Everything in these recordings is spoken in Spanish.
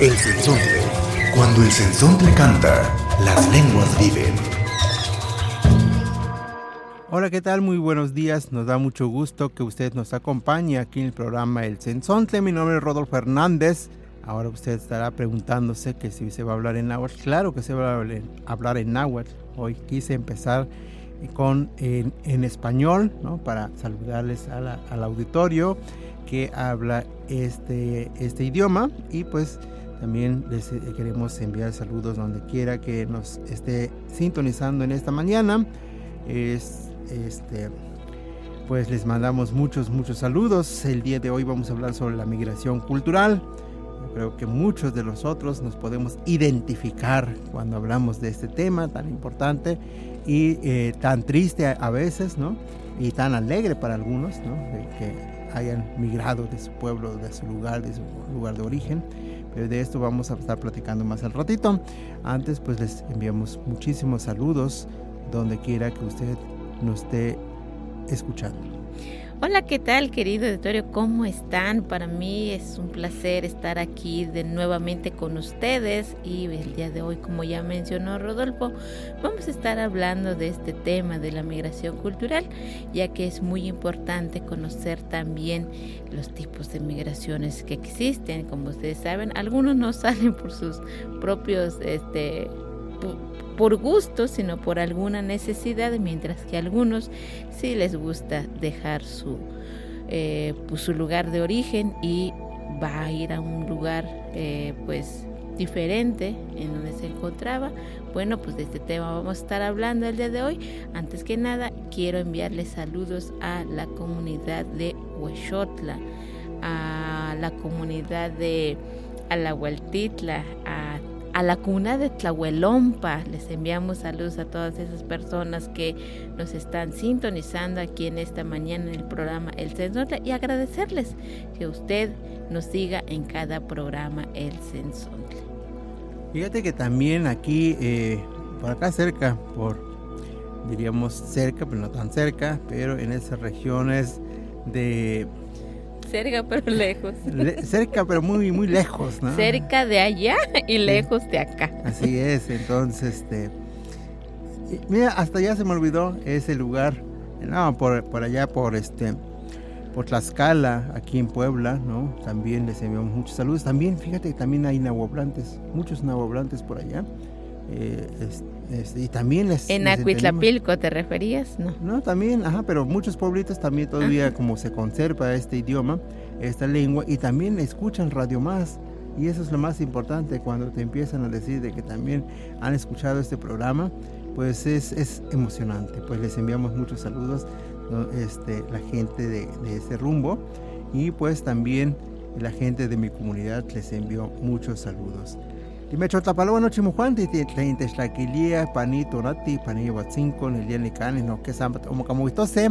El sensontle. Cuando el sensontle canta, las lenguas viven. Hola, ¿qué tal? Muy buenos días. Nos da mucho gusto que usted nos acompañe aquí en el programa El Sensontle. Mi nombre es Rodolfo Hernández. Ahora usted estará preguntándose que si se va a hablar en náhuatl. Claro que se va a hablar en náhuatl. Hoy quise empezar con en, español, ¿no? Para saludarles a al auditorio que habla este, este idioma y pues también les eh, queremos enviar saludos donde quiera que nos esté sintonizando en esta mañana. Es, este, pues les mandamos muchos, muchos saludos. El día de hoy vamos a hablar sobre la migración cultural. Yo creo que muchos de nosotros nos podemos identificar cuando hablamos de este tema tan importante y eh, tan triste a, veces, ¿no? Y tan alegre para algunos, ¿no? De que hayan migrado de su pueblo, de su lugar, de su lugar de origen. Pero de esto vamos a estar platicando más al ratito. Antes pues les enviamos muchísimos saludos donde quiera que usted nos esté escuchando. Hola, ¿qué tal querido auditorio? ¿Cómo están? Para mí es un placer estar aquí de nuevamente con ustedes y el día de hoy, como ya mencionó Rodolfo, vamos a estar hablando de este tema de la migración cultural, ya que es muy importante conocer también los tipos de migraciones que existen. Como ustedes saben, algunos no salen por sus propios este, por gusto, sino por alguna necesidad, mientras que a algunos sí les gusta dejar su, eh, pues su lugar de origen y va a ir a un lugar eh, pues diferente en donde se encontraba. Bueno, pues de este tema vamos a estar hablando el día de hoy. Antes que nada, quiero enviarles saludos a la comunidad de Huexotla, a la comunidad de Alahualtitla, a a la cuna de Tlahuelompa. Les enviamos saludos a todas esas personas que nos están sintonizando aquí en esta mañana en el programa El Sensontle y agradecerles que usted nos siga en cada programa El Sensontle. Fíjate que también aquí, eh, por acá cerca, por diríamos cerca, pero no tan cerca, pero en esas regiones de cerca pero lejos. Le, cerca pero muy muy lejos, ¿no? Cerca de allá y lejos sí. de acá. Así es, entonces este mira, hasta ya se me olvidó ese lugar. No, por, por allá por este por Tlaxcala, aquí en Puebla, ¿no? También les enviamos muchos saludos. También, fíjate que también hay nahuablantes, muchos nahuablantes por allá. Eh, este, este, y también les... ¿En Acuitlapilco te referías? No. No, también, ajá, pero muchos pueblitos también todavía ajá. como se conserva este idioma, esta lengua, y también escuchan Radio Más. Y eso es lo más importante cuando te empiezan a decir de que también han escuchado este programa, pues es, es emocionante. Pues les enviamos muchos saludos, ¿no? este, la gente de, de ese rumbo, y pues también la gente de mi comunidad les envió muchos saludos. Timechotapaloa no chimujuan ti tlaquilía panito nati panillo huatzinco en el día nicanes no que samba como como se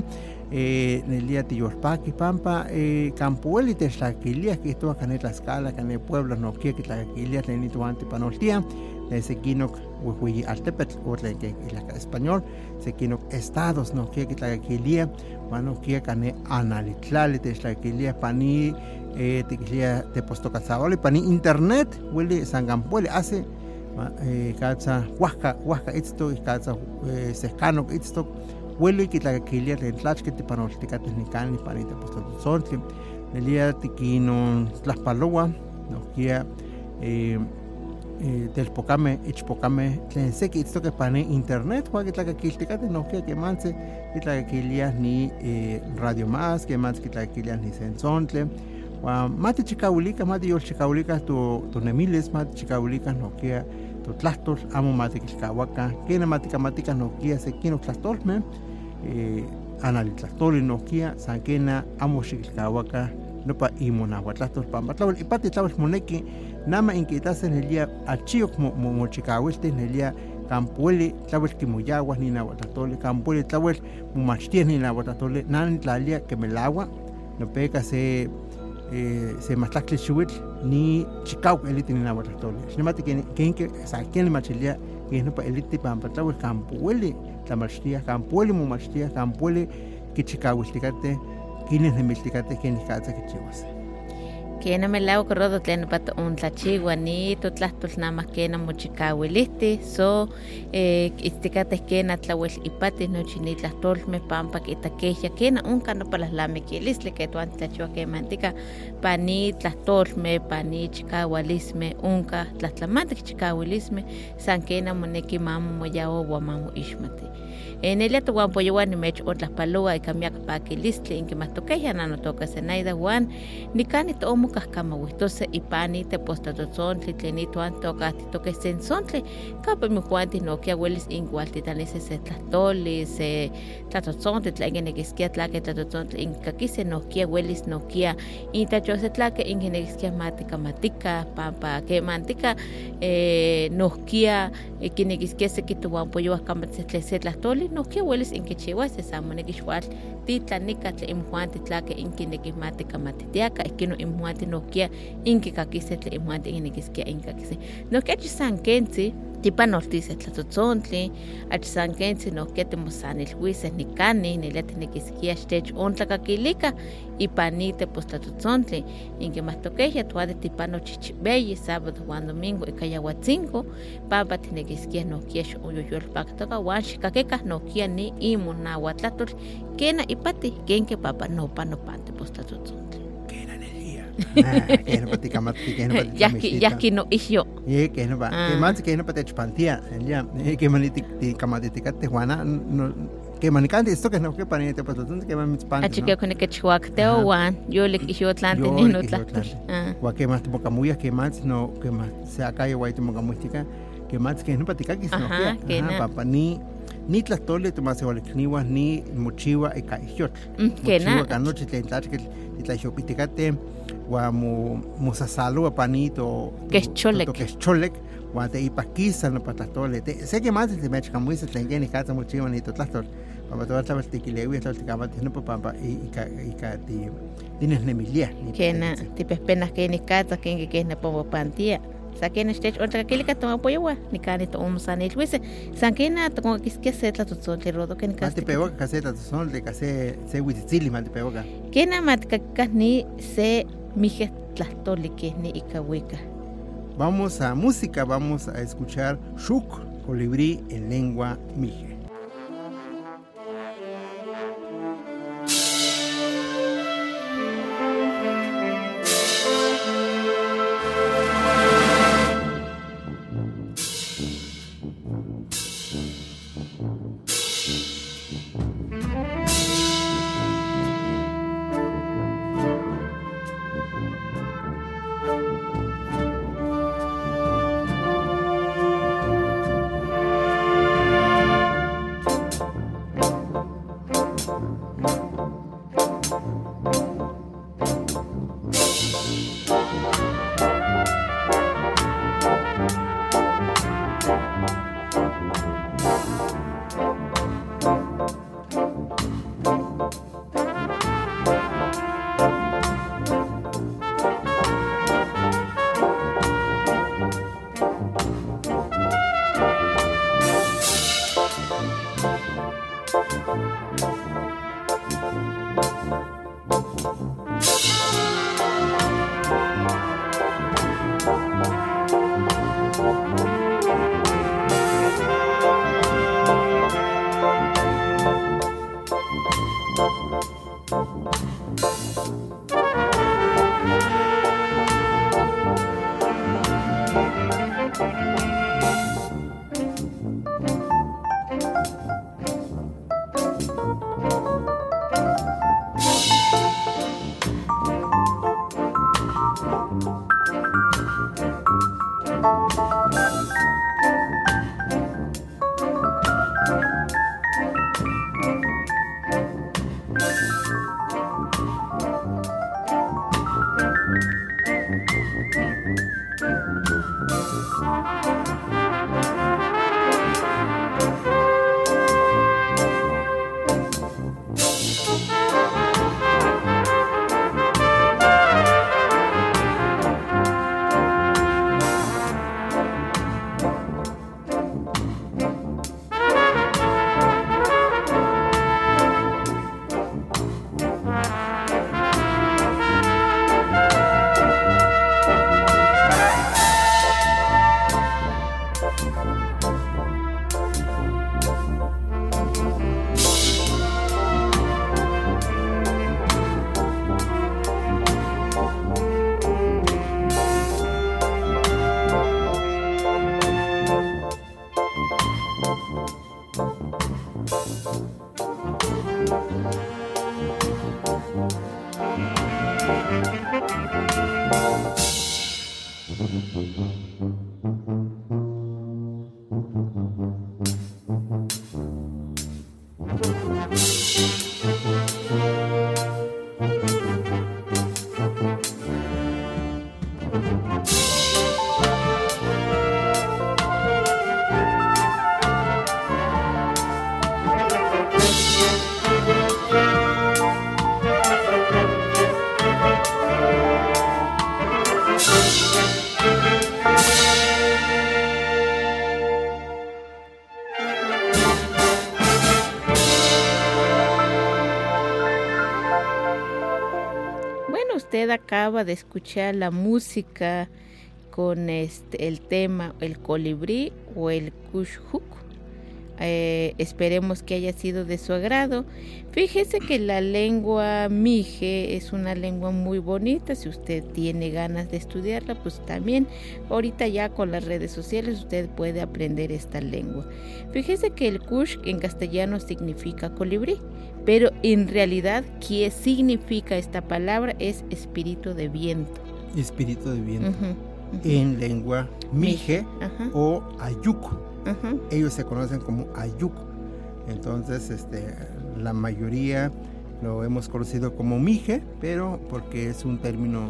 en el día tiyorpaqui pampa eh, campuel y tlaquilía que esto acá en Tlaxcala en pueblos no quiere que tlaquilía tenito anti panoltía ese quino huihui altepetl o que el español se quino estados no que tlaquilía bueno quiere cane analitlali tlaquilía paní eh, tiquilía te posto cazador para internet huele sangampuele hace eh, calza huasca huasca esto y calza eh, sescano esto huele que la quilia de tlach que te para te cates ni can ni para te posto sol que el día tiquino las paloa no quia eh, eh, del pocame ichpocame tlen sé que esto que pane internet juega que la que te no que que manse que la que ni eh, radio más que más que la que ni sensontle mati chikaulikas mati yolchikaulikas tu tunemiles mati chikaulikas nokia tu tlastol amo mati kilkahuaca kena mati kamatika nokia se kino tlastolme eh, anali tlastoli nokia san kena amo xikilkahuaca nopa imonahuatlahtol pampa tlawel ipati tlawel moneki nama inquitas en el día achio como mochicahuelte en el día campueli tlawel kimoyaguas ni nahuatlatole campueli tlawel momachties ni nahuatlatole nan tlalia que melagua no peka se eh, se chuitl ni chicau elite ni nahuatlatole xnemati que que que sa quien machilia que no pa elite pampa tlawel campueli tlamachtia campueli momachtia campueli kichikahuilticate quienes nemilticate quienes katsa kichihuas Kena corrodo tlen pato un tlachiwa ni to tlahtol nama kena mochikawilisti so eh istikate kena tlawel ipati no chini tlahtol me pampa kita keja kena unka no para la mekilisle que tuan tlachiwa que mantika pani tlahtol me pani chikawilisme unka tlahtlamante chikawilisme san kena moneki mamu moyawo wa mamu ishmati en el ato wan poyewan ni mech otlas palua y kamiak pakilistli inki matokeja nano toka senaida wan ni kani to omu kahkama wistose ipani te postatozontli tleni tuan toka ti toke sensontli kapa mi juanti no kia welis ingual ti tanise se tlatoli se tlatozontli tlainge nekiskia tlake tlatozontli inki kakise no kia welis no kia intacho se tlake inki nekiskia matika matika pampa ke mantika eh, no kia kinekiskia se kituan poyewa kama se no kia welis inki chiwa se samone kishwal titlanika tle imjuanti tlake inki nekismati kamatitiaka ikino imjuanti nokia inki kakise tle imjuanti inekiskia inkakise nokia chisankentsi tipanoltise tlatotzontli achisankentsi nokia timosanilhuise nikani nelia tinekiskia xtech ontlakakilika ipanite pues tlatotzontli inki mahtokeja tuade tipano chichibeyi sábado wan domingo ikayahuatzinco pampa tinekiskia nokia xoyoyolpaktoka wan xikakeka nokia ni imonauatlatol kena ipati kenke papa nopa nopante pues tlatotzontli era energía ah, que no que pati yaki yaki no ye que no pa Ah. que más que chpantia ya. Que juana no que manicante esto que no que panite pues entonces que man chpantia achike kone ke chihuakteo Ajá. wan yolik ihyo tlante Yolik nino ihyo tlahtol tlante. wa que más camuya que más no que más se acá yo guay que más que no no que papa ni ni tlastole igual ni mochiwa e kaixot kena mochiwa kanoche tlentlach que tlaixopiticate wa mo mosasalo panito. Quecholec. que cholek. Wa te ipakisa no patatole te sé que más te mech camuisa tlenke ni casa mochiwa ni to tlastol papa to tlabas tikilewi tlal tikamati no papa y ka y ka ti tienes nemilia kena tipehpenas ke nikatza kenke ke nepomo pantia sa kena xtech ontlakakilika tomapoyewa nikani toomsanilhuise san kena tokonkiskia se tlatotzontli rodo ke Mati nikasti peoca caseta son de case se huitzili mati peoca. kena matkakikah ni se mije tlahtoli ke ni ikawika Vamos a música, vamos a escuchar Shuk colibrí en lengua mije. Acaba de escuchar la música con este, el tema el colibrí o el kushhuk. Eh, esperemos que haya sido de su agrado. Fíjese que la lengua mije es una lengua muy bonita. Si usted tiene ganas de estudiarla, pues también ahorita ya con las redes sociales usted puede aprender esta lengua. Fíjese que el kush en castellano significa colibrí pero en realidad, ¿qué significa esta palabra? Es espíritu de viento. Espíritu de viento. En lengua mije o ayuco. Ellos se conocen como ayuco. Entonces, este, la mayoría lo hemos conocido como mije, pero porque es un término,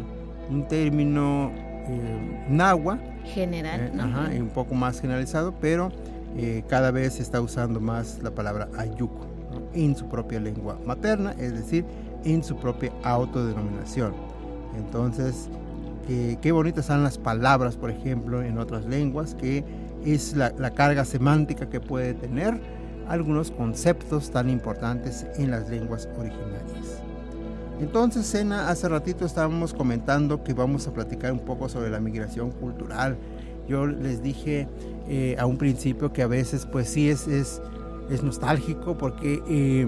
un término eh, nahua. General. Eh, un poco más generalizado, pero eh, cada vez se está usando más la palabra ayuco en su propia lengua materna, es decir, en su propia autodenominación. Entonces, qué bonitas son las palabras, por ejemplo, en otras lenguas, que es la, carga semántica que puede tener algunos conceptos tan importantes en las lenguas originarias. Entonces, Sena, hace ratito estábamos comentando que vamos a platicar un poco sobre la migración cultural. Yo les dije eh, a un principio que a veces, pues sí, es, es es nostálgico porque eh,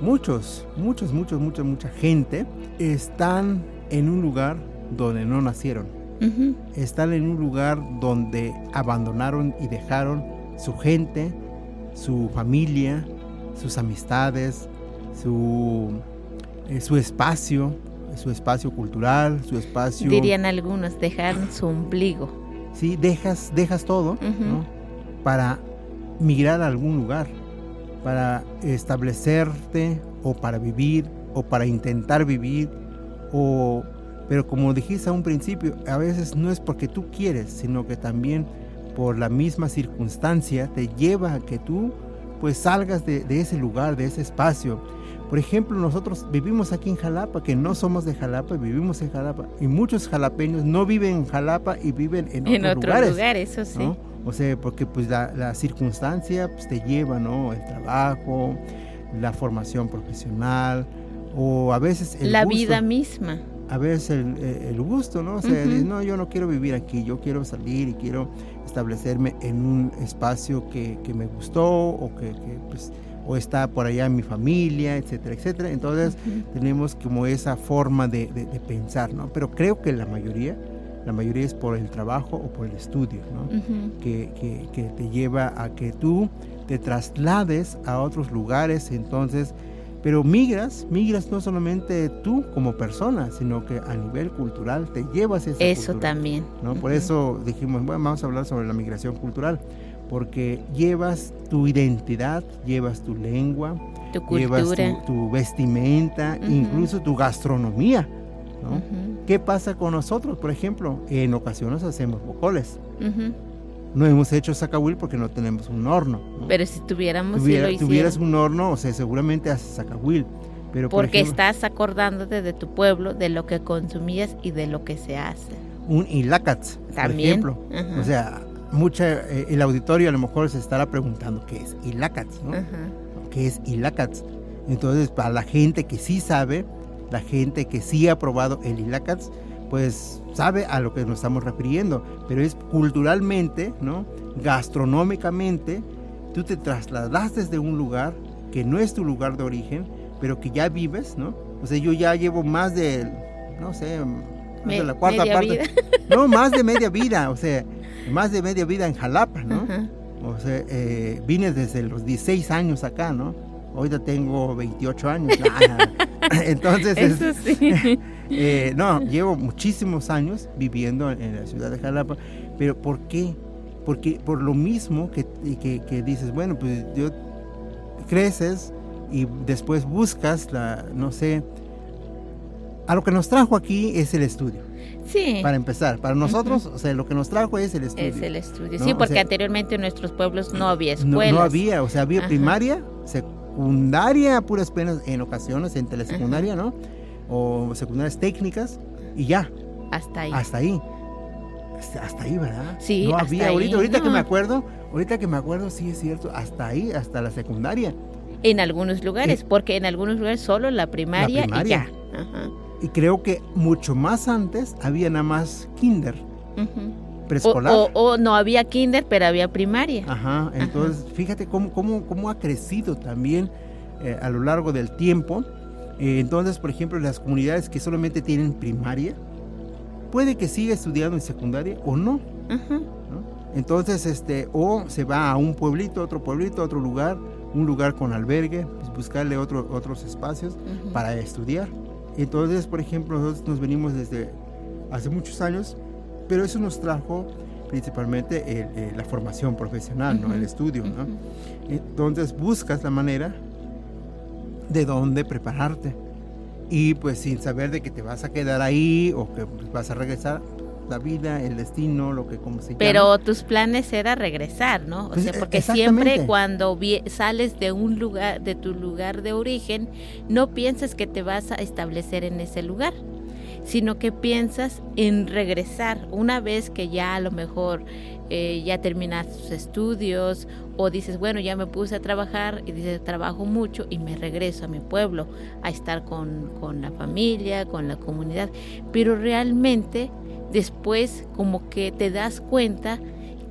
muchos, muchos, muchos, mucha, mucha gente están en un lugar donde no nacieron. Están en un lugar donde abandonaron y dejaron su gente, su familia, sus amistades, su, eh, su espacio, su espacio cultural, su espacio... Dirían algunos, dejar su ombligo. Sí, dejas, dejas todo para migrar a algún lugar, para establecerte o para vivir o para intentar vivir o pero como dijiste a un principio, a veces no es porque tú quieres, sino que también por la misma circunstancia te lleva a que tú pues salgas de, ese lugar, de ese espacio. Por ejemplo, nosotros vivimos aquí en Jalapa, que no somos de Jalapa, vivimos en Jalapa, y muchos jalapeños no viven en Jalapa y viven en, en otros lugares. lugares. eso sí. O sea, porque pues la, circunstancia pues, te lleva, ¿no? El trabajo, la formación profesional o a veces el La vida misma. A veces el, gusto, ¿no? O sea, no, yo no quiero vivir aquí, yo quiero salir y quiero establecerme en un espacio que, me gustó o que, pues, o está por allá mi familia, etcétera, etcétera. Entonces tenemos como esa forma de, de, pensar, ¿no? Pero creo que la mayoría la mayoría es por el trabajo o por el estudio, ¿no? que, que, te lleva a que tú te traslades a otros lugares, entonces, pero migras, migras no solamente tú como persona, sino que a nivel cultural te llevas esa Eso también. ¿no? Por eso dijimos, bueno, vamos a hablar sobre la migración cultural, porque llevas tu identidad, llevas tu lengua, tu llevas tu, vestimenta, incluso tu gastronomía. ¿Qué pasa con nosotros? Por ejemplo, en ocasiones hacemos bocoles. No hemos hecho sacahuil porque no tenemos un horno. Pero si tuviéramos, si tuvieras un horno, o sea, seguramente haces sacahuil. Pero porque estás acordándote de tu pueblo, de lo que consumías y de lo que se hace. Un ilacatz, por ejemplo. O sea, mucha, eh, el auditorio a lo mejor se estará preguntando qué es ilacatz, ¿no? ¿Qué es ilacatz? Entonces, para la gente que sí sabe, la gente que sí ha probado el Ilacats, pues sabe a lo que nos estamos refiriendo, pero es culturalmente, ¿no? Gastronómicamente, tú te trasladas desde un lugar que no es tu lugar de origen, pero que ya vives, ¿no? O sea, yo ya llevo más de, no sé, más de la cuarta parte. No, más de media vida, o sea, más de media vida en Jalapa, ¿no? O sea, eh, vine desde los 16 años acá, ¿no? Ahorita tengo 28 años. Entonces, Eso sí. eh, no, llevo muchísimos años viviendo en, la ciudad de Jalapa, pero ¿por qué? Porque por lo mismo que, que, que dices, bueno, pues yo creces y después buscas la, no sé, a lo que nos trajo aquí es el estudio, Sí. para empezar. Para nosotros, o sea, lo que nos trajo es el estudio. Es el estudio. ¿no? Sí, O porque sea, anteriormente en nuestros pueblos no había No, escuelas. no había, o sea, había Ajá. primaria, secundaria, puras penas en ocasiones, en telesecundaria, ¿no? O secundarias técnicas y ya, Hasta ahí. hasta ahí. Hasta, hasta ahí, ¿verdad? Sí, No hasta había, ahí, ahorita, ahorita que me acuerdo, ahorita que me acuerdo, sí es cierto, hasta ahí, hasta la secundaria. En algunos lugares, Y- porque en algunos lugares solo la primaria, primaria. y ya. Ajá. Y creo que mucho más antes había nada más kinder, preescolar. O, o- o no había kinder, pero había primaria. Ajá, entonces fíjate cómo, cómo, cómo ha crecido también eh, a lo largo del tiempo. Eh, entonces, por ejemplo, las comunidades que solamente tienen primaria, puede que siga estudiando en secundaria o no. Entonces, este, o se va a un pueblito, otro pueblito, otro lugar, un lugar con albergue, pues buscarle otro, otros espacios para estudiar. Entonces, por ejemplo, nosotros nos venimos desde hace muchos años, pero eso nos trajo principalmente el- eh, la formación profesional, ¿no? El estudio. ¿no? Entonces buscas la manera de dónde prepararte. Y pues sin saber de que te vas a quedar ahí o que vas a regresar, la vida, el destino, lo que como se llama. Pero tus planes era regresar, ¿no? O Pues, sea, e- porque siempre cuando sales de un lugar, de tu lugar de origen, no piensas que te vas a establecer en ese lugar, sino que piensas en regresar una vez que ya a lo mejor eh, ya terminas tus estudios o dices, bueno, ya me puse a trabajar y dices, trabajo mucho y me regreso a mi pueblo a estar con, con la familia, con la comunidad. Pero realmente después como que te das cuenta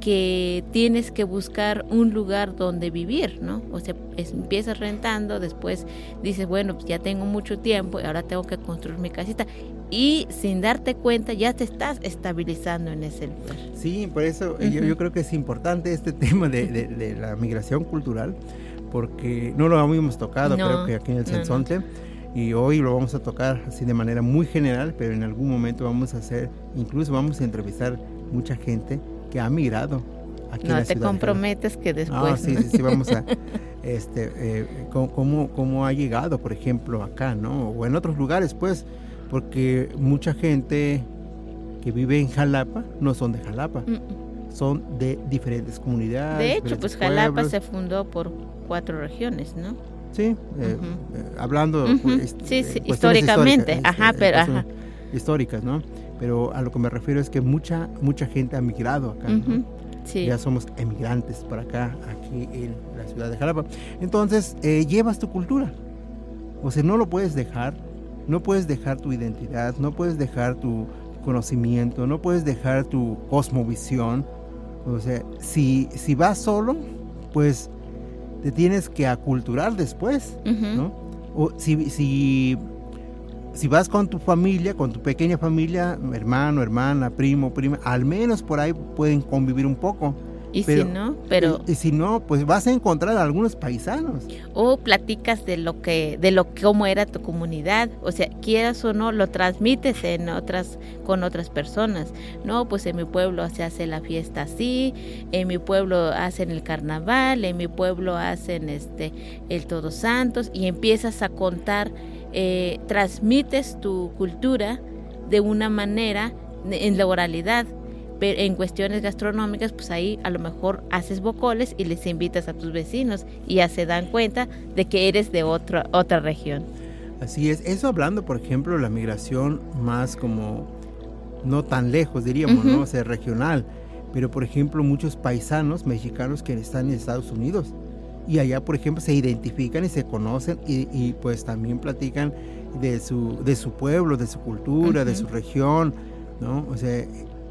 que tienes que buscar un lugar donde vivir, ¿no? O sea, empiezas rentando, después dices, bueno, pues ya tengo mucho tiempo y ahora tengo que construir mi casita. Y sin darte cuenta ya te estás estabilizando en ese lugar. Sí, por eso eh, yo, Ujú. yo creo que es importante este tema de, de- de la migración cultural, porque no lo habíamos tocado, No, creo que aquí en el no, no. Sensonte, y hoy lo vamos a tocar así de manera muy general, pero en algún momento vamos a hacer, incluso vamos a entrevistar mucha gente que ha migrado aquí No la te ciudad comprometes que después... Ah, sí, sí, sí, vamos a, este, eh, cómo, cómo- cómo ha llegado, por ejemplo, acá, ¿no? O en otros lugares, pues, porque mucha gente que vive en Jalapa no son de Jalapa, Mm, mm. son de diferentes comunidades. De hecho, pues Jalapa pueblos. se fundó por cuatro regiones, ¿no? Sí, eh, eh, hablando pues, sí, eh, sí, cuestiones históricamente, ajá, eh, pero, ajá. históricas, ¿no? Pero a lo que me refiero es que mucha mucha gente ha migrado acá, Sí. ya somos emigrantes para acá, aquí en la ciudad de Jalapa. Entonces, eh, llevas tu cultura. O sea, no lo puedes dejar, no puedes dejar tu identidad, no puedes dejar tu conocimiento, no puedes dejar tu cosmovisión. O sea, si, si vas solo, pues te tienes que aculturar después. ¿no? O si, si, si vas con tu familia, con tu pequeña familia, hermano, hermana, primo, prima, al menos por ahí pueden convivir un poco. Y pero- si no, pero Y, y si no, pues vas a encontrar a algunos paisanos. o platicas de lo que de lo cómo era tu comunidad, o sea, quieras o no lo transmites en otras con otras personas. No, pues en mi pueblo se hace la fiesta así, en mi pueblo hacen el carnaval, en mi pueblo hacen este el Todos Santos y empiezas a contar eh, transmites tu cultura de una manera en la oralidad pero en cuestiones gastronómicas, pues ahí a lo mejor haces bocoles y les invitas a tus vecinos y ya se dan cuenta de que eres de otra otra región. Así es. Eso hablando, por ejemplo, la migración más como no tan lejos, diríamos, ¿no? O sea, regional. Pero, por ejemplo, muchos paisanos mexicanos que están en Estados Unidos. Y allá, por ejemplo, se identifican y se conocen y, y, pues también platican de su, de su pueblo, de su cultura, de su región, ¿no? O sea,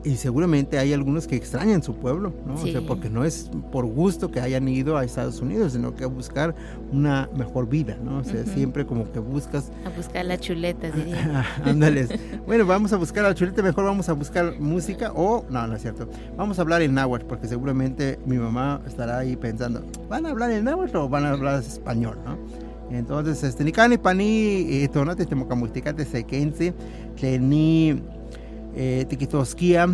y seguramente hay algunos que extrañan su pueblo, ¿no? O sea, porque no es por gusto que hayan ido a Estados Unidos, sino que a buscar una mejor vida, ¿no? O sea, siempre como que buscas A buscar la chuleta, diría. Ándales. bueno, vamos a buscar al chulete, mejor vamos a buscar música o no, no es cierto. Vamos a hablar en náhuatl porque seguramente mi mamá estará ahí pensando, ¿van a hablar en náhuatl o van a hablar español, no? Entonces, este, ni cani pani, tonate temocamuisticate sequense, tleni, eh, tiquitosquia,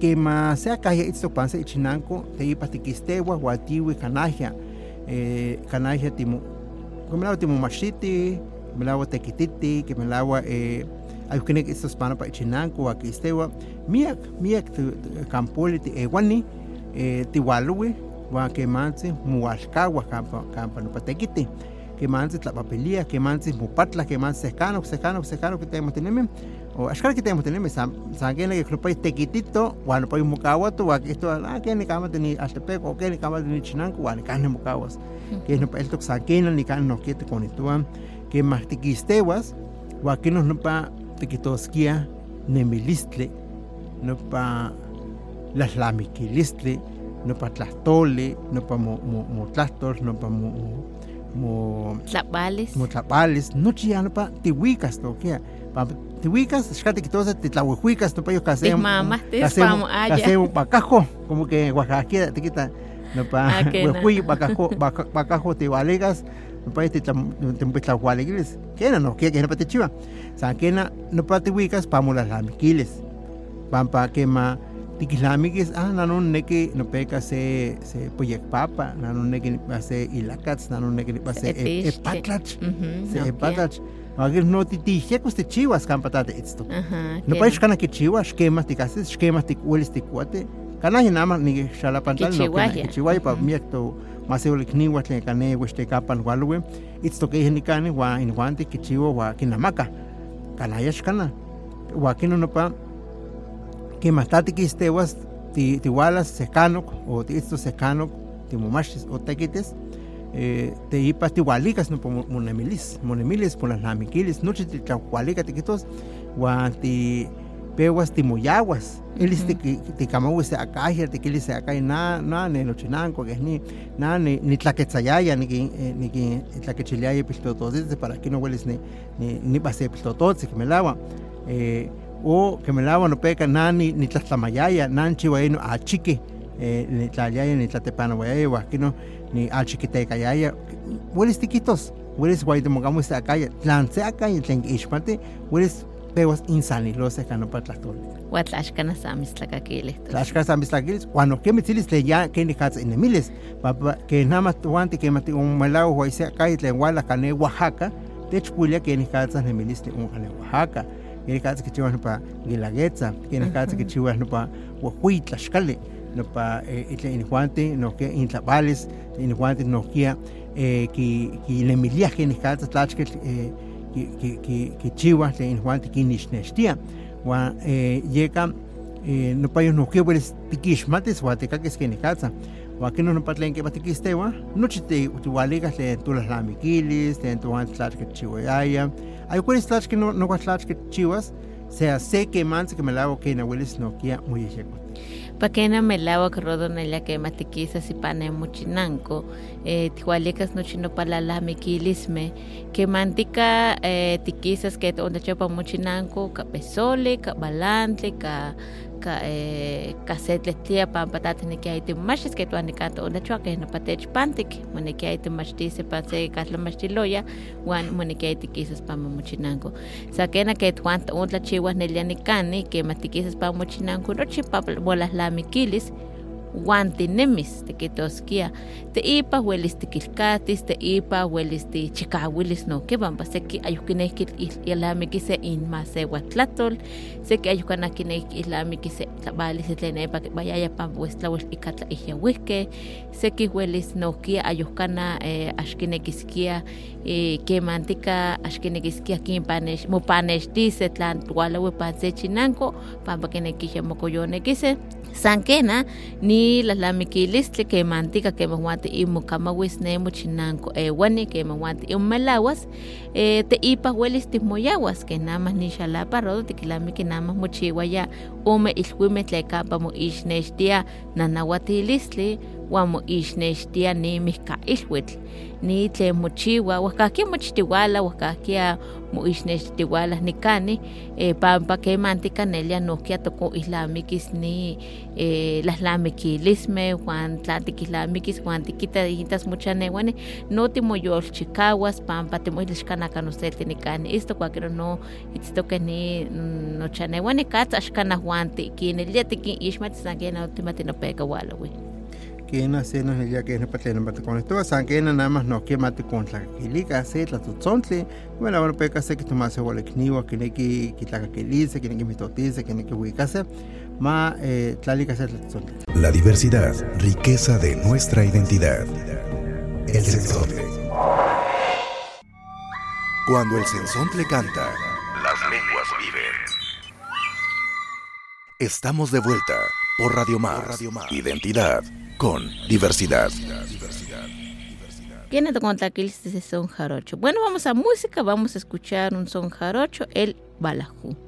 que más sea caja panse ichinanco, te ipa tiquistewa, guatiwi, canajia, eh, canajia timo, como la timo machiti, me la tequititi, la eh, hay que estos pana pa ichinanco, aquí estewa, miak, miak, campoli, ewani, eh, tiwaluwi, wa que manse, mualcawa, campa, campa, no patequiti que manse tlapapelia, que manse mupatla, que manse secano, secano, secano que tenemos teneme, o ashkar que tenemos teneme, san que clupa tequitito, bueno pues mukawato, wa que esto ah que ni kama teni altepeco, que ni kama teni chinanco, wa ni kane mukawas, que no el tok sangena ni kan no quiete con ituan, que más tequistewas, wa que nos no pa tequitosquia nemilistle, no pa las lamiquilistle, no pa tlastole, no pa mo mo mo tlastor, no pa mo mo tlapales. mo tlapales no chiano pa tihuicas to que pa tihuicas xcate que todos te tlahuihuicas no pa yo casé mamá te spam allá casé un bacajo como que oaxaquera te quita no pa huihui bacajo bacajo te valegas no pa te te tlahualegres que no que no pa te chiva sanquena no pa tihuicas pa molas lamiquiles pampa que ma tiquislamikis ah nanon neki no peka se se papa nanon neki pase ilakats nanon neki pase epatlach se epatlach Agir no ti ti hekos te chiwas kampatate itsto. No pa kana que chiwas esquemas te cases esquemas te hueles te cuate. Kana ni nama ni shala pantal no que chihuahua pa miekto maseo likniwa tle kane weste kapan walwe. Itsto que ni kane wa in wante que chiwa wa kinamaka. Kana yash kana. Wa kino no pa que matati que estewas ti tiwalas secano o ti esto secano ti momachis o tequites te ipas ti walicas no monemilis monemilis por las lamiquilis noche ti tlahualica ti quitos guan ti pewas ti moyaguas elis ti camawis te acaja ti quilis acá na na ne nochinanco que ni na ni ni tlaquetzayaya ni que ni que tlaquechiliaya piltototes para que no hueles ni ni ni pase piltototes que me lava eh, o que me lavo no peca nani ni tlatlamayaya nanchi waino a chique eh, ni tlayaya ni tlatepana wayaya wakino ni a chiquitecayaya hueles tiquitos hueles guaidemogamo esta acaya tlance acaya tlen ixmate hueles pewas insanilos acá para tlatol Huatlashkana samis tlacaquiles. Tlashkana samis tlacaquiles. Cuando que mitzilis le ya ni katz en miles, que nada más tuante que mati un malao huaise acá y tlen huala cane Oaxaca, de chulia que ni katz en miles un cane Oaxaca kini katsa que chiwas pa Guelaguetza, kini katsa que chiwas no pa itle injuante, no que intlapales, injuante no kia que que le milia kini katsa tlachkel que que que chiwas le injuante que nishneshtia, wa llega no pa no que pues tikishmates wa te kakes kini katsa. Wa que no no patlen que batiquistewa, no chite tuwaligas le tulas lamiquilis, le tuwan tlachkel chiwayaya, hay cuales tlach que no no tlach que chivas sea sé que man que me lavo que na hueles no kia muy checo pa que na me lavo que rodo na la que matiquiza si pane muchinanco eh tihualecas no chino para la miquilisme que mantica eh tiquizas que donde chopa muchinanco ka pesole ka balante ka ka eh cassette tia pa patata ni que hay te machis que tu anicato onda chua que no patech pantic mone que hay te machti se machiloya wan mone que hay te quisas pa muchinanco saquena que tu anta otra chiwas nelianicani que matiquisas pa muchinanco guantinemis tiquitosquia te ipa huelis tiquilcatis te ipa huelis ti chicahuilis no que vamba se que ayukinekil ilami se in mase huatlatol se que ayukanakinekil ilami se tlabalis tlenepa que vaya pa vuestra huel ikatla ihiahuike se que huelis no kia ayukana eh, ashkinekiskia eh, que mantica ashkinekiskia kin panesh mo panesh dice tlan wala we panse sankena ni la lamiquilistli que mantica que mahuati y mukamawis ne muchinanco e wani que mahuati y melawas e te ipa huelis moyawas que nada más ni xalapa rodo tikilami que nada más muchiwa ya ume ilhuime tlekapa mo ixnextia nanahuatilistli wamo ixnextia ni mihka ixhuitl ni tle mochiwa wahkahkia mochtiwala wahkahkia mo ixnextiwala nikani eh, pampa que manticanelia nohkia toko islamikis ni eh, laslamikilisme huan tlatikislamikis huan tikita itas mochanewani no timoyolchikawas pampa timoilixkanaka noselti nikani isto cualquiera no itztoke ni nochanewani katza axkana huan tikinelia tikin ixma tisankena timatinopekawalawi quien hacernos el día que es para tener con esto san que nada más no que mate con la quilica se la tutzontle bueno bueno peca se que toma se vole kniwa que ne que quita que lice que ne que mitotice que ne que ubicase ma eh tlalica se la La diversidad, riqueza de nuestra identidad. El sensontle. Cuando el sensontle canta, las lenguas viven. Estamos de vuelta por Radio Más. Identidad con diversidad. ¿Quién te cuenta que este son jarocho? Bueno, vamos a música, vamos a escuchar un son jarocho, el. Balajú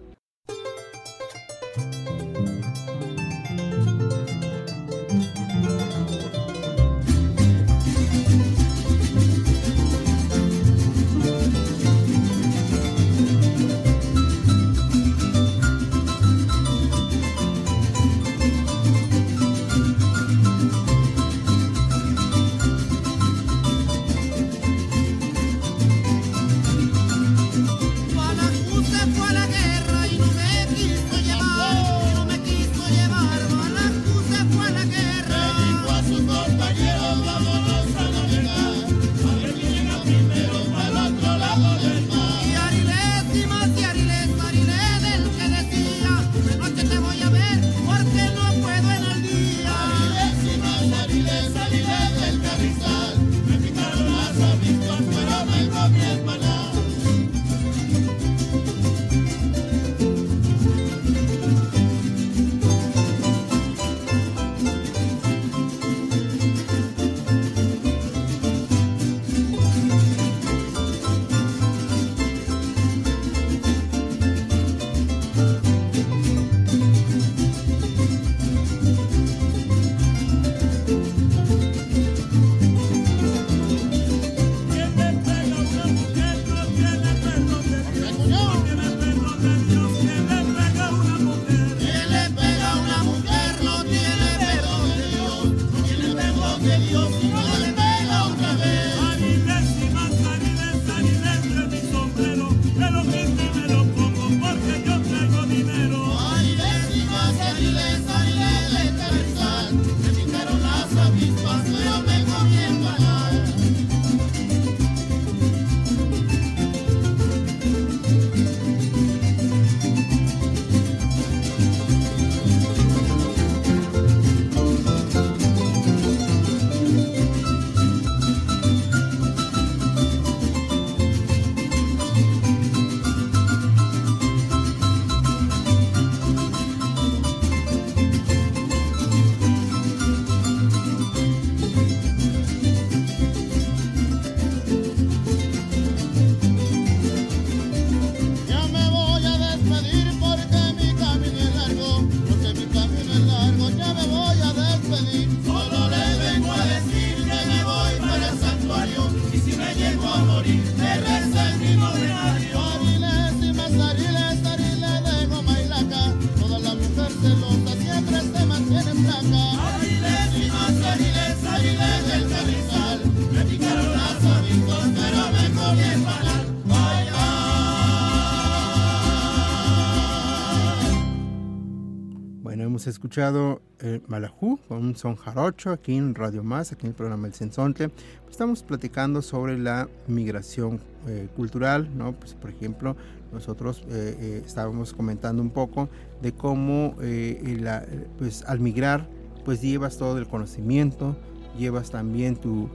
escuchado el Malajú un son jarocho aquí en Radio Más, aquí en el programa El Sensontle. Estamos platicando sobre la migración eh, cultural, ¿no? Pues, por ejemplo, nosotros eh, eh, estábamos comentando un poco de cómo eh, la- pues, al migrar, pues llevas todo el conocimiento, llevas también tu,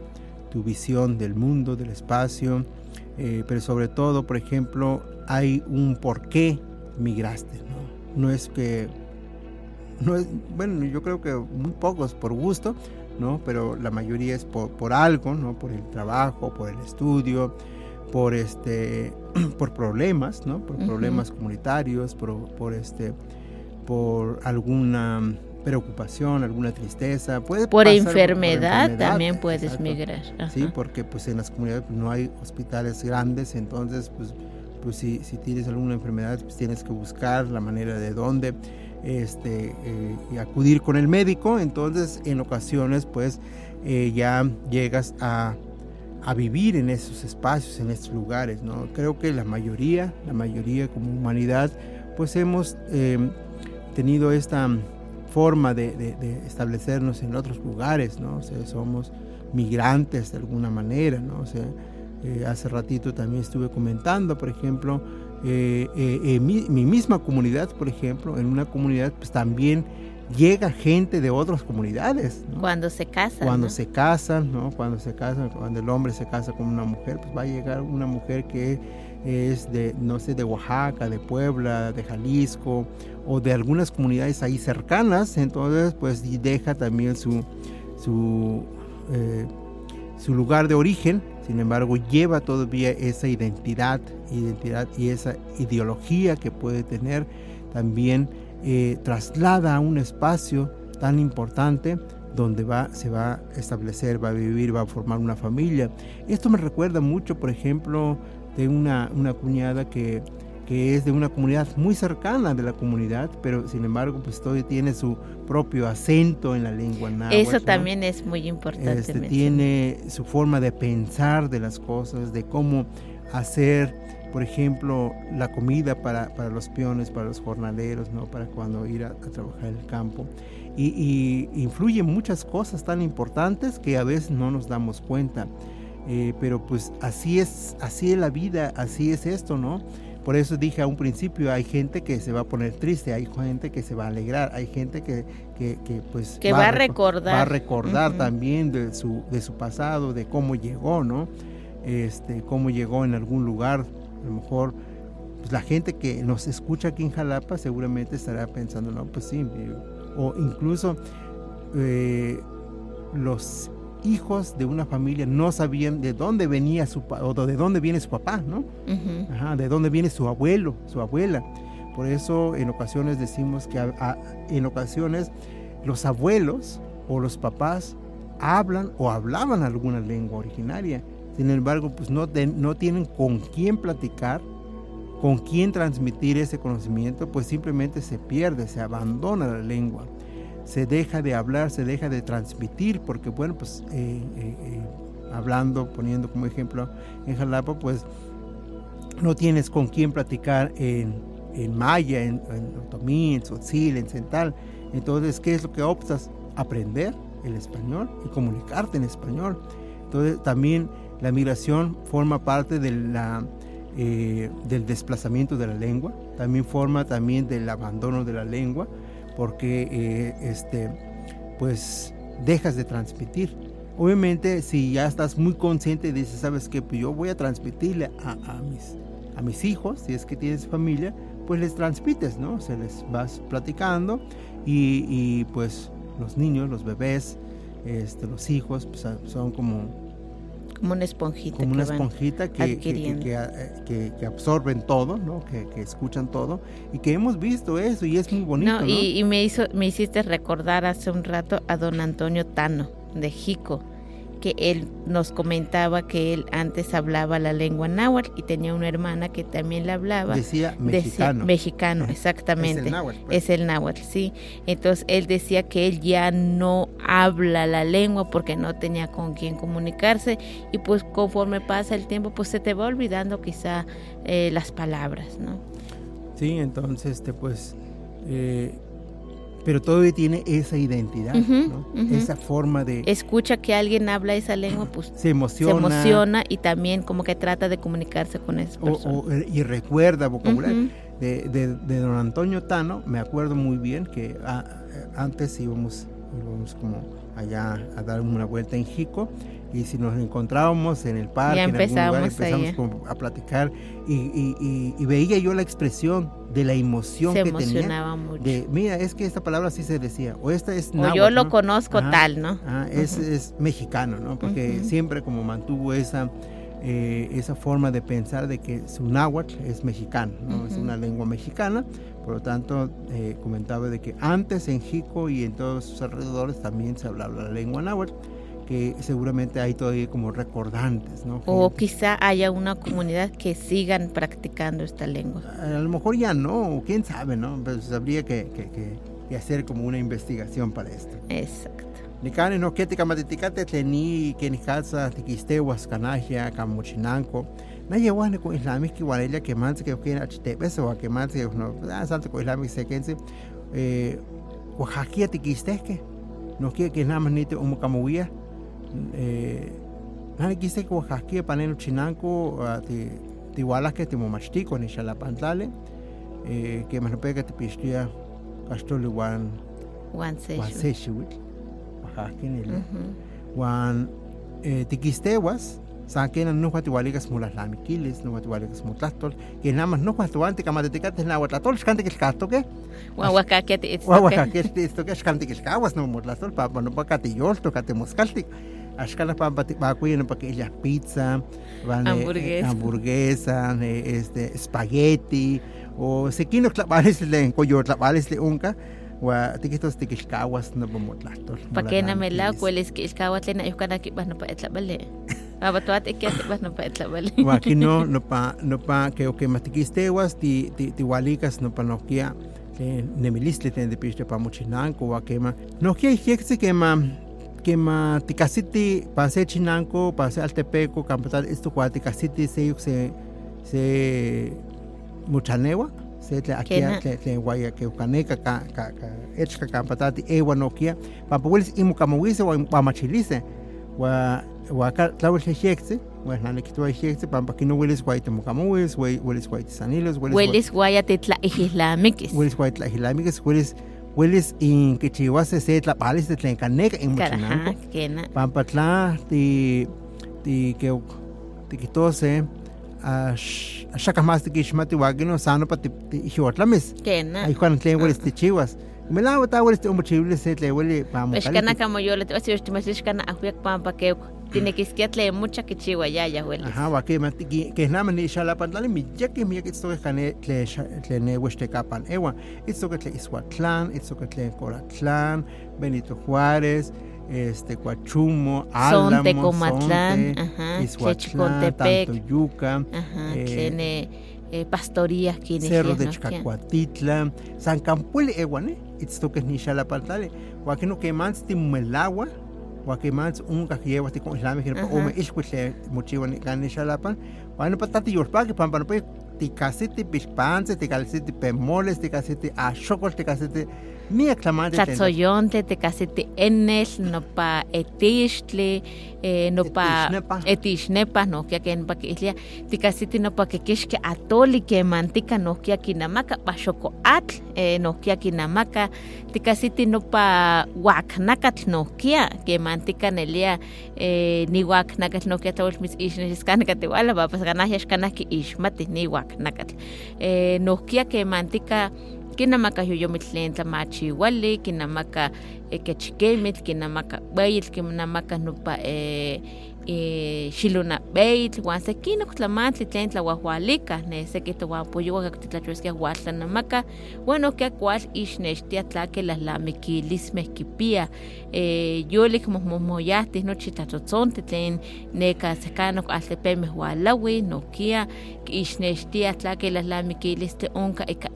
tu visión del mundo, del espacio, eh, pero sobre todo, por ejemplo, hay un por qué migraste, ¿no? No es que no es, bueno, yo creo que muy pocos por gusto, ¿no? Pero la mayoría es por, por algo, ¿no? Por el trabajo, por el estudio, por este, por problemas, ¿no? Por problemas comunitarios, por, por este, por alguna preocupación, alguna tristeza. Puede por, pasar enfermedad, también puedes exacto. migrar. Sí, porque pues en las comunidades pues, no hay hospitales grandes, entonces pues, pues si, si tienes alguna enfermedad pues tienes que buscar la manera de dónde este, eh, y acudir con el médico, entonces en ocasiones pues eh, ya llegas a, a vivir en esos espacios, en estos lugares, ¿no? Creo que la mayoría, la mayoría como humanidad pues hemos eh, tenido esta forma de, de- establecernos en otros lugares, ¿no? Somos migrantes de alguna manera, ¿no? O hace ratito también estuve comentando, por ejemplo, eh, eh, mi, mi misma comunidad, por ejemplo, en una comunidad pues también llega gente de otras comunidades, ¿no? Cuando se casan. cuando ¿no? se casan, ¿no? Cuando se casan, cuando el hombre se casa con una mujer, pues va a llegar una mujer que es de, no sé, de Oaxaca, de Puebla, de Jalisco o de algunas comunidades ahí cercanas, entonces pues deja también su, su, eh, su lugar de origen, sin embargo lleva todavía esa identidad, identidad y esa ideología que puede tener, también eh, traslada a un espacio tan importante donde va, se va a establecer, va a vivir, va a formar una familia. Esto me recuerda mucho, por ejemplo, de una, una cuñada que, que es de una comunidad muy cercana de la comunidad, pero sin embargo, pues todavía tiene su propio acento en la lengua náhuatl. Eso ¿no? también es muy importante. Este, tiene su forma de pensar de las cosas, de cómo hacer, por ejemplo, la comida para, para los peones, para los jornaleros, ¿no? para cuando ir a, a trabajar en el campo. Y, y influye muchas cosas tan importantes que a veces no nos damos cuenta. Eh, pero pues así es, así es la vida, así es esto, ¿no? Por eso dije a un principio, hay gente que se va a poner triste, hay gente que se va a alegrar, hay gente que, que, que, pues Que va a reco- recordar. va a recordar también de su, de su pasado, de cómo llegó, ¿no? Este, cómo llegó en algún lugar, a lo mejor pues, la gente que nos escucha aquí en Jalapa seguramente estará pensando, no, pues sí, eh, o incluso eh, los hijos de una familia no sabían de dónde venía su o de dónde viene su papá, ¿no? Ajá, de dónde viene su abuelo, su abuela. Por eso en ocasiones decimos que a- a- en ocasiones los abuelos o los papás hablan o hablaban alguna lengua originaria. Sin embargo, pues no, no tienen con quién platicar, con quién transmitir ese conocimiento, pues simplemente se pierde, se abandona la lengua, se deja de hablar, se deja de transmitir, porque bueno, pues eh, eh, eh, hablando, poniendo como ejemplo en Jalapa, pues no tienes con quién platicar en, en maya, en, en otomí, en tzotzil, en central. Entonces, ¿qué es lo que optas? Aprender el español y comunicarte en español. Entonces, también la migración forma parte de la, del desplazamiento de la lengua, también forma también del abandono de la lengua, porque eh, este, pues dejas de transmitir. Obviamente, si ya estás muy consciente y dices, ¿sabes qué? Pues yo voy a transmitirle a, mis, a mis hijos, si es que tienes familia, pues les transmites, ¿no? Se les vas platicando y, y, pues los niños, los bebés, este, los hijos, pues son como Como una esponjita. como que una esponjita que, que, que, adquiriendo. que, eh, que- que absorben todo, ¿no? Que, que escuchan todo y que hemos visto eso y es muy bonito, No, ¿no? y, y me hizo, me hiciste recordar hace un rato a don Antonio Tano de Jico, que él nos comentaba que él antes hablaba la lengua náhuatl y tenía una hermana que también la hablaba. Decía Decía- mexicano. mexicano, exactamente. Es el náhuatl, pues. Es el náhuatl, sí. Entonces él decía que él ya no habla la lengua porque no tenía con quién comunicarse y pues conforme pasa el tiempo pues se te va olvidando quizá eh, las palabras, ¿no? Sí, entonces, este, pues, eh, pero todavía tiene esa identidad, Ujú, ¿no? ujú. Esa forma de... Escucha que alguien habla esa lengua pues se se emociona. emociona y también como que trata de comunicarse con esa o- persona. o- y recuerda vocabulario. Ujú. de, de- de don Antonio Tano, me acuerdo muy bien que ah, eh, antes íbamos, íbamos como allá a dar una vuelta en Jico y si nos encontrábamos en el parque, Ya en algún lugar, empezamos empezamos como a platicar y, y- y- y veía yo la expresión de la emoción Se que tenía. emocionaba mucho. De, mira, es que esta palabra sí se decía, o esta es o yo náhuatl, lo ¿no? conozco Ajá. tal, ¿no? Ah, es, es mexicano, ¿no? Porque siempre como mantuvo esa, eh, esa forma de pensar de que su náhuatl es mexicano, ¿no? es una lengua mexicana, por lo tanto eh, comentaba de que antes en Jico y en todos sus alrededores también se hablaba la lengua náhuatl, que seguramente hay todavía como recordantes, ¿no? O Que- quizá haya una comunidad que sigan practicando esta lengua. a lo mejor ya no, quién sabe, ¿no? Pues habría que, que- que- que hacer como una investigación para esto. Exacto. Nicane no que tikamatetikate tleni que ni casa tiquistehuas canajia camuchinanco na llewan con islamic que guanelia que más que que achitepes o que más que no ah santo con islamic se quense eh oaxaquia tiquisteque no que que nada más ni te un camuía eh na quiste que oaxaquia panelo chinanco ah, ti tiwalas que timomachtico ni xalapantale eh que castolo igual One session. Waseshiwitl, Oaxaca, nila. Ujú. Wan eh, tiquistehuas, sanquena no huatihualigas mulaslamiquiles, no huatihualigas mutlahtol, que nada más no huatuante camatetecates na huatlatol, xcante que xcasto que, Huahuacaquete, it's Oaxaca, okay. que esto que xcante que xcahuas no mutlahtol, pa no pa catillolto, catemuscaltic. Ashkala pa pa pa cuyen pa que ella pizza, van, eh, Hamburguesa. este spaghetti o sequino tlapales le coyo tlapales le unca, wa tiquistos tiquilcahuas no mutlahtol. Pa que na mela kueles que iskawatle na yukan aki bah no pa etlabale. Abatuat ekiat bah no pa etlabale. Wa aquí no no pa no pa que o que matiquistehuas ti ti tihualicas no pa noquia que nemilistle ten de piste pa muchinanco wa que ma noquia hiexe que ma que ma ticasiti pase chinanco pase altepeco campotal esto kwa ticasiti se se se muchanewa se tle aquí tle tle guaya que ucaneca ka ka ka echka campatati ewa noquia pa puelis imu camuise wa machilice wa wa ka tlawl hiexe wa na nekitwa hiexe pa pa kino hueles guay temucamuis hueles guay tisanilos hueles Hueles guaya te tla ijislamiquis. hueles guay tlajilamicas hueles hueles in que chihuase se tlapalis de tlencaneca en kena. pampatla ti ti que ti kitose a shaka más ti kishmati wagino sano pa ti hiotlamis Kena. ay cuando tlen hueles ti chihuas me la wata hueles ti umuchible se tle huele Peshkana como yo le que ahuyak pampa que tiene que esquiatle mucha que chihuahua ya ya hueles. Ajá, wa que que nada ni shala pantlale mi ya que mi que esto cane tle tle ne weste kapan ewa esto que tle Ishuatlán esto que tle Coratlán Benito Juárez este Coachumo Álamo Sonte, Comatlán, ajá, Chechicotepec. Tantoyuca Ajá, eh, tiene eh, pastorías que Cerro de Chcacuatitla San Campuele ewane esto que ni shala pantlale wa que no que mans timmelagua wa que mans un ka lleva ti con islami que Ajá. o me iskutle mochiwa ni kan shalapan wa no patati yorpa que pampa no pe ti casete pispanse ti casete pemoles ti casete a chocol ti casete ni aclamante Tlatzoyonte, tecasete enes, no pa etixtle, eh, no pa Etixnepa. etixnepa, no kia que pa que islia, ticasiti no pa que quisque atoli que mantica no kia kinamaka, pa choco atl, eh, no kia kinamaka, ticasiti no pa waknakatl no kia, que mantica nelia, eh, ni waknakatl no kia tawel kinamaka yoyomitlentla machiwali kinamaka eh, kechikemitl kinamaka ueyitl kinamaka nopa eh, eh, xiluna beyitl, uan sekinok tlamantli tlen tlahuahualika, ne seki tohuapoyowa titlachueskia hualtlanamaka, uan okia kual ixnextia tlake lahlamikilismeh kipia, eh, yolik mohmohmoyahti nochi tlatzotzonti tlen neka sekanok altepemeh hualaui, nokia ixnextia tlake lahlamikilistli onka ika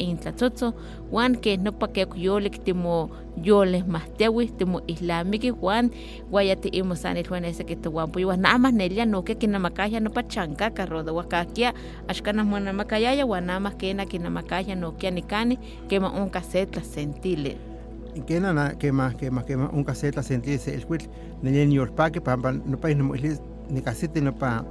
intlatzotzo, uan ke nopa kek yolik timo yoleh mahtiawi, timo islamiki, uan guayati imosanil uan ese que tohuampoyowa, nada más nelia nokia kinamakaya nopa chankaka rodo, wakakia axkanah monamakayaya, uan nada más kena kinamakaya nokia nikani, kema onka se tlasentili. que na que más que más que más un caseta sentir el quit ne ni yorpa que pampa no pa no ni casete no pa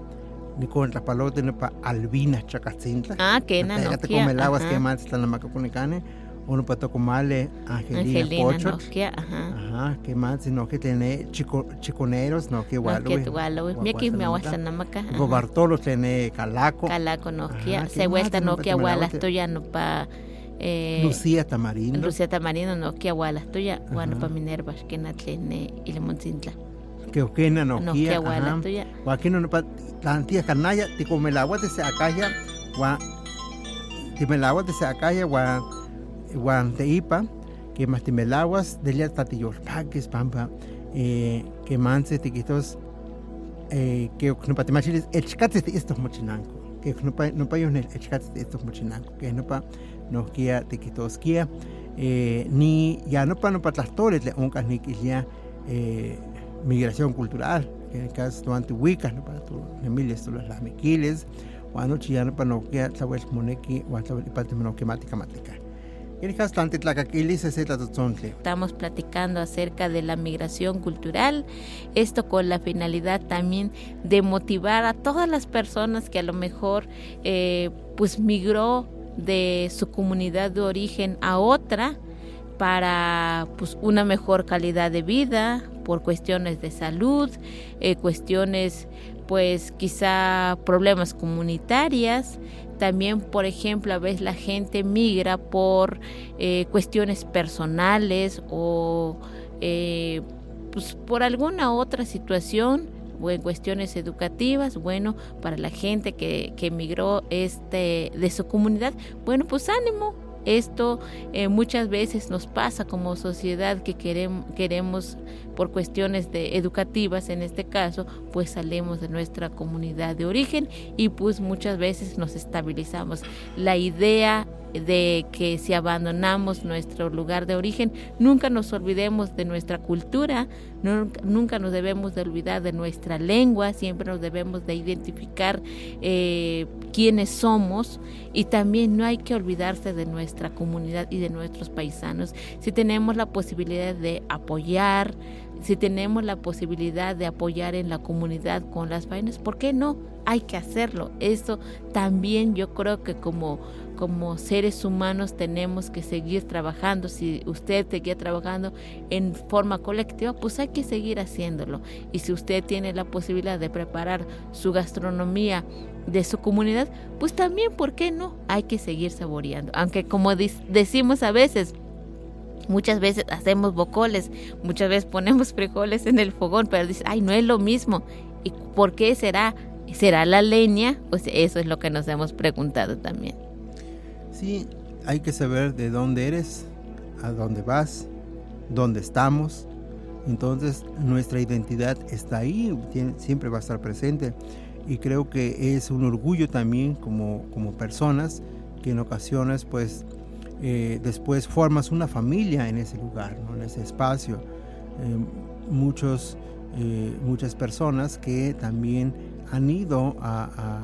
ni contra palote no pa albina chacatzintla Ah, kena Pégate nokia. con el agua que más está la maca con uno para tomarle Angelina, Angelina Pochot. nokia, ajá. Ajá, que más, sino que tiene chico, chiconeros, no que igual. Nokia tuwalawi. Miaki miahuatlanamaka. ajá. Go Bartolo tiene Calaco. Kalako nokia. Ajá, Se ¿qué vuelta? No, nokia me la walas vuelta. tuya no pa... Eh, Lucía Tamarindo. Lucía Tamarino nokia walas tuya. Bueno, Ajá. pa Minerva, que na tlene Ilemontzintla. que okena no No, que ajá. tuya. wa kino no pa tantia kanaya ti komelawa te se akaya wa ti melawa te se akaya wa wa te ipa que más ti melawas de ya tatillor paques pampa eh, que manse te quitos eh, que no pa te machiles echkate te estos mochinanco que no pa no pa el echkate te estos mochinanco que no pa no kia te quitos kia eh, ni ya no pa no pa tlastores le oncas ni que eh, migración cultural, que en el caso de Antihuicas, ¿no? para tu Emilia, esto los lamequiles, o anoche ya no para no que sabes moneki, o hasta el parte no Estamos platicando acerca de la migración cultural, esto con la finalidad también de motivar a todas las personas que a lo mejor eh, pues migró de su comunidad de origen a otra para pues una mejor calidad de vida por cuestiones de salud, eh, cuestiones pues quizá problemas comunitarias, también por ejemplo a veces la gente migra por eh, cuestiones personales o eh, pues por alguna otra situación o en cuestiones educativas, bueno, para la gente que, que emigró este, de su comunidad, bueno, pues ánimo, esto eh, muchas veces nos pasa como sociedad que queremos, queremos por cuestiones de educativas en este caso, pues salimos de nuestra comunidad de origen y pues muchas veces nos estabilizamos. La idea de que si abandonamos nuestro lugar de origen, nunca nos olvidemos de nuestra cultura, nunca, nunca nos debemos de olvidar de nuestra lengua, siempre nos debemos de identificar eh, quiénes somos y también no hay que olvidarse de nuestra comunidad y de nuestros paisanos. Si tenemos la posibilidad de apoyar, si tenemos la posibilidad de apoyar en la comunidad con las vainas, ¿por qué no? Hay que hacerlo. Eso también yo creo que como, como seres humanos tenemos que seguir trabajando. Si usted seguía trabajando en forma colectiva, pues hay que seguir haciéndolo. Y si usted tiene la posibilidad de preparar su gastronomía de su comunidad, pues también, ¿por qué no? Hay que seguir saboreando. Aunque como decimos a veces, Muchas veces hacemos bocoles, muchas veces ponemos frijoles en el fogón, pero dices, ay, no es lo mismo. ¿Y por qué será? ¿Será la leña? Pues eso es lo que nos hemos preguntado también. Sí, hay que saber de dónde eres, a dónde vas, dónde estamos. Entonces nuestra identidad está ahí, siempre va a estar presente. Y creo que es un orgullo también como, como personas que en ocasiones pues eh, después formas una familia en ese lugar, ¿no? en ese espacio. Eh, muchos, eh, muchas personas que también han ido a,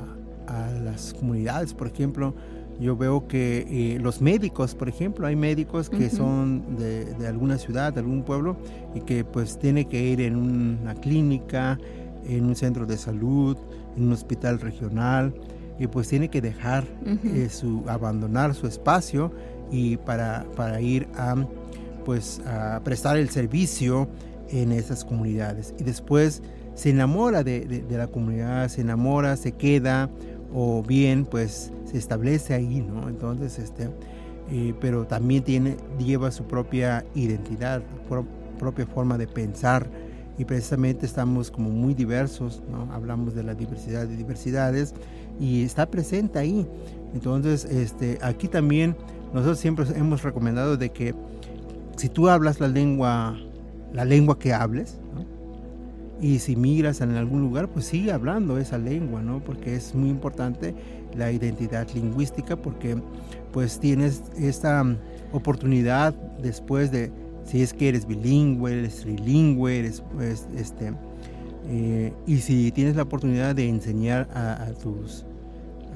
a, a, las comunidades, por ejemplo, yo veo que los médicos, por ejemplo, hay médicos que uh -huh. son de, de, alguna ciudad, de algún pueblo, y que pues tiene que ir en una clínica, en un centro de salud, en un hospital regional, y pues tiene que dejar uh -huh. su, abandonar su espacio y para, para ir a, pues, a prestar el servicio en esas comunidades. Y después se enamora de, de, la comunidad, se enamora, se queda o bien pues se establece ahí, ¿no? Entonces, este, eh, pero también tiene, lleva su propia identidad, pro, propia forma de pensar y precisamente estamos como muy diversos, ¿no? Hablamos de la diversidad de diversidades y está presente ahí. Entonces, este, aquí también nosotros siempre hemos recomendado de que si tú hablas la lengua, la lengua que hables, ¿no? y si migras en algún lugar, pues sigue hablando esa lengua, ¿no? Porque es muy importante la identidad lingüística, porque pues tienes esta oportunidad después de, si es que eres bilingüe, eres trilingüe, eres, pues, este, eh, y si tienes la oportunidad de enseñar a, tus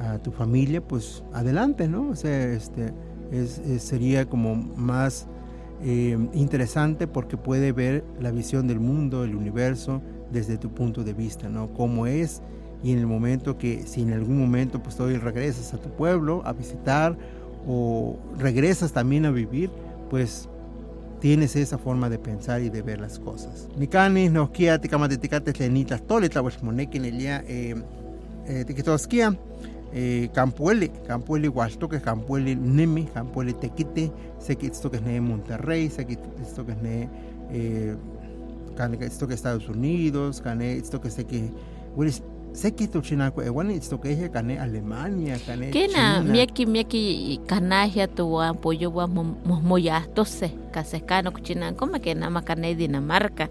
a tu familia, pues adelante, ¿no? O sea, este, es, es, sería como más eh, interesante porque puede ver la visión del mundo, el universo, desde tu punto de vista, ¿no? Cómo es y en el momento que, si en algún momento pues todavía regresas a tu pueblo a visitar o regresas también a vivir, pues tienes esa forma de pensar y de ver las cosas. Nikani nos kia tikamatetikate lenitas tolita pues moneki nelia eh eh tikitoskia eh campueli campueli huastoque campueli nemi campueli tequite sé que esto que es ne Monterrey sé que esto que es ne eh, Estados Unidos, can esto que sé que seki tu china ko ewan esto que je kane Alemania kane Kena miaki miaki kanahia tu apoyo wa tose kuchina como que nada más kane Dinamarca.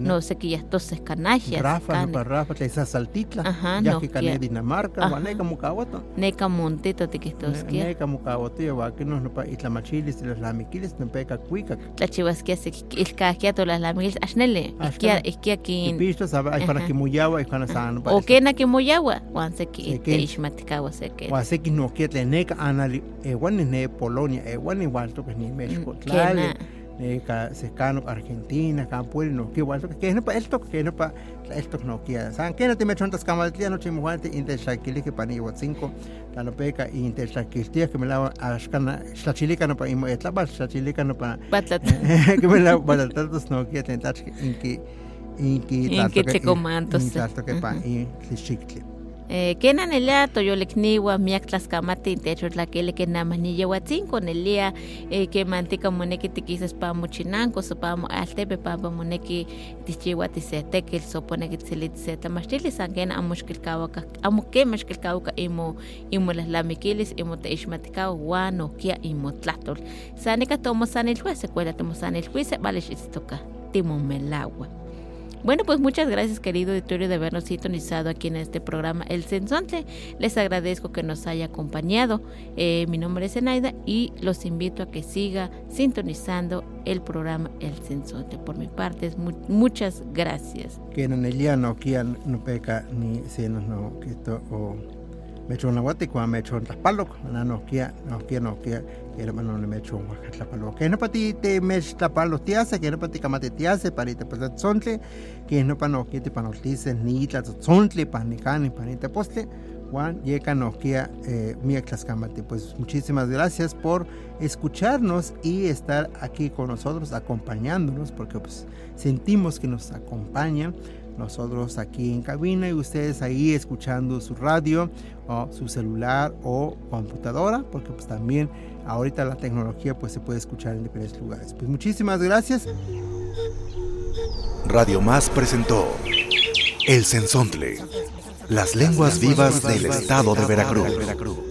No sé que ya tose kanahia Rafa no para Rafa te esa saltitla. Ya que kane Dinamarca wa ne como kawato ne kamontito te que estos que ne como kawato wa que no no pa isla machilis las lamiquiles no peca cuica la chivas que se el to las lamiquiles asnele iskia iskia kin pisto sabe para que muyawa y para san o que que moyawa wan se que te ishmatikawa se que wa se que no que te neka anali e wan ne Polonia e wan igual to que ni México claro. ne ka cercano Argentina ka pueblo no que igual to que no pa esto que no pa esto no que san que no te me chontas camaltia no chimo guante inte shakili que pani wa cinco la no peca inte shakiltia que me la ashkana shachilika no pa imo etla ba shachilika no pa batlat que me la batlatos no que tentach inki inki inki te comantos tanto que pa y lishikli Eh, kenan elia toyolikniwa miak tlaskamati intecho tlakele ke namaniyehuatzinko nelia eh, ke mantika moneki tikisas pa mochinanko so pa altepe pampa moneki tichiwa tisetekil so poneki tzilit se tamachtili san ken amo xkilkawaka amo kema xkilkawaka imo imo lahlamikilis imo teixmatikawa wan okia imo tlahtol san nika tomosanilhue secuela tomosanilhui se vale xitztoka timomelawa Bueno, pues muchas gracias querido auditorio de habernos sintonizado aquí en este programa El Sensonte. Les agradezco que nos haya acompañado. Eh, mi nombre es Enaida y los invito a que siga sintonizando el programa El Sensonte. Por mi parte, mu muchas gracias. Que en el no no peca ni si no que o me echó una guata y cuando me echó en Tlapalo, no no kia, no kia, no kia, que no me echó un Tlapalo. Que no para ti te me Tlapalo te hace, que no para ti camate te hace, para te pues zontle, que no para no kia te para no dice ni la zontle, para ni cani, para ni te postle. Juan Yeka Nokia eh, Camate. Pues muchísimas gracias por escucharnos y estar aquí con nosotros, acompañándonos, porque pues sentimos que nos acompañan nosotros aquí en cabina y ustedes ahí escuchando su radio o su celular o computadora, porque pues también ahorita la tecnología pues se puede escuchar en diferentes lugares. Pues muchísimas gracias. Radio Más presentó El Sensontle, las lenguas vivas del estado de Veracruz.